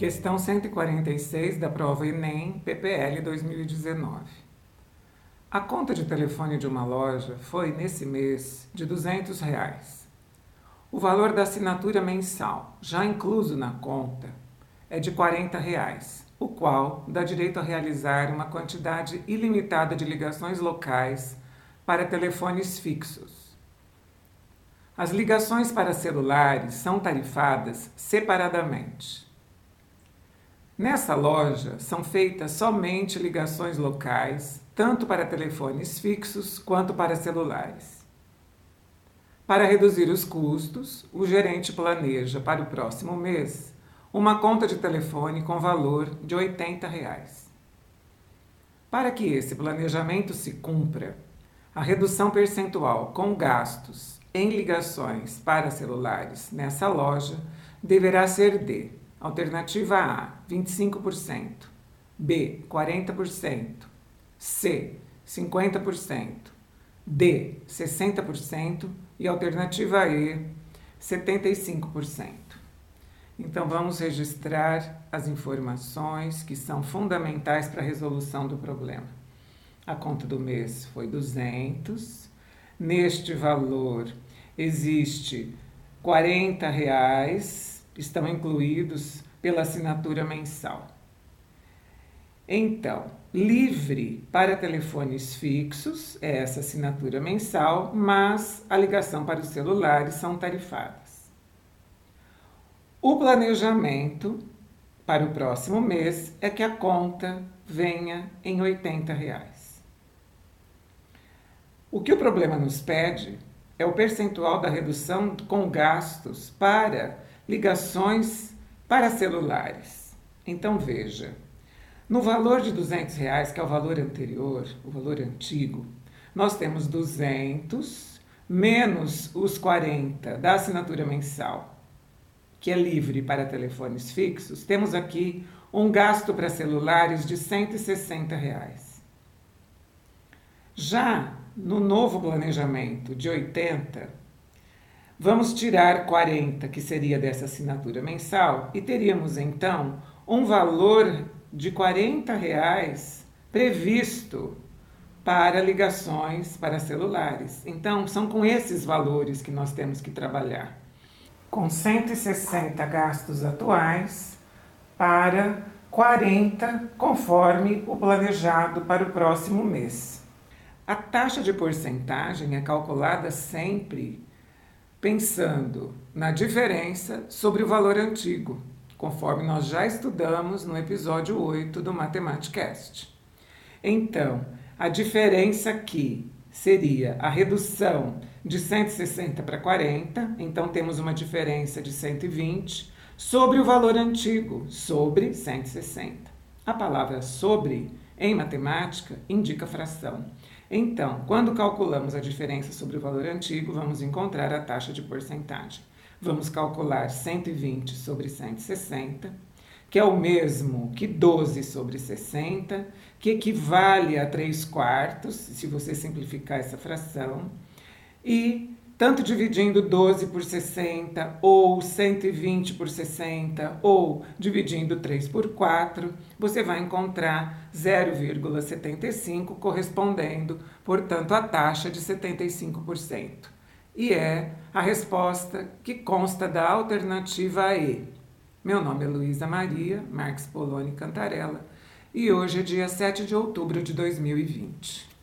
Questão 146 da prova Enem PPL 2019. A conta de telefone de uma loja foi, nesse mês, de 200 reais. O valor da assinatura mensal, já incluso na conta, é de 40 reais, o qual dá direito a realizar uma quantidade ilimitada de ligações locais para telefones fixos as ligações para celulares são tarifadas separadamente. Nessa loja são feitas somente ligações locais, tanto para telefones fixos quanto para celulares. Para reduzir os custos, o gerente planeja para o próximo mês uma conta de telefone com valor de 80 reais. Para que esse planejamento se cumpra, a redução percentual com gastos em ligações para celulares nessa loja deverá ser de alternativa A, 25%, B, 40%, C, 50%, D, 60% e alternativa E, 75%. Então vamos registrar as informações que são fundamentais para a resolução do problema. A conta do mês foi 200 Neste valor existe 40 reais, estão incluídos pela assinatura mensal. Então, livre para telefones fixos é essa assinatura mensal, mas a ligação para os celulares são tarifadas. O planejamento para o próximo mês é que a conta venha em 80 reais. O que o problema nos pede é o percentual da redução com gastos para ligações para celulares. Então veja, no valor de 200 reais, que é o valor anterior, o valor antigo, nós temos 200 menos os 40 da assinatura mensal, que é livre para telefones fixos, temos aqui um gasto para celulares de 160 reais. Já no novo planejamento de 80, vamos tirar 40, que seria dessa assinatura mensal, e teríamos então um valor de 40 reais previsto para ligações para celulares. Então, são com esses valores que nós temos que trabalhar. Com 160 gastos atuais para 40, conforme o planejado para o próximo mês. A taxa de porcentagem é calculada sempre pensando na diferença sobre o valor antigo, conforme nós já estudamos no episódio 8 do Mathematicast. Então, a diferença aqui seria a redução de 160 para 40, então temos uma diferença de 120 sobre o valor antigo, sobre 160. A palavra sobre em matemática indica fração. Então, quando calculamos a diferença sobre o valor antigo, vamos encontrar a taxa de porcentagem. Vamos calcular 120 sobre 160, que é o mesmo que 12 sobre 60, que equivale a 3 quartos, se você simplificar essa fração, e tanto dividindo 12 por 60, ou 120 por 60, ou dividindo 3 por 4, você vai encontrar 0,75 correspondendo, portanto, à taxa de 75%. E é a resposta que consta da alternativa E. Meu nome é Luísa Maria Marques Poloni Cantarella e hoje é dia 7 de outubro de 2020.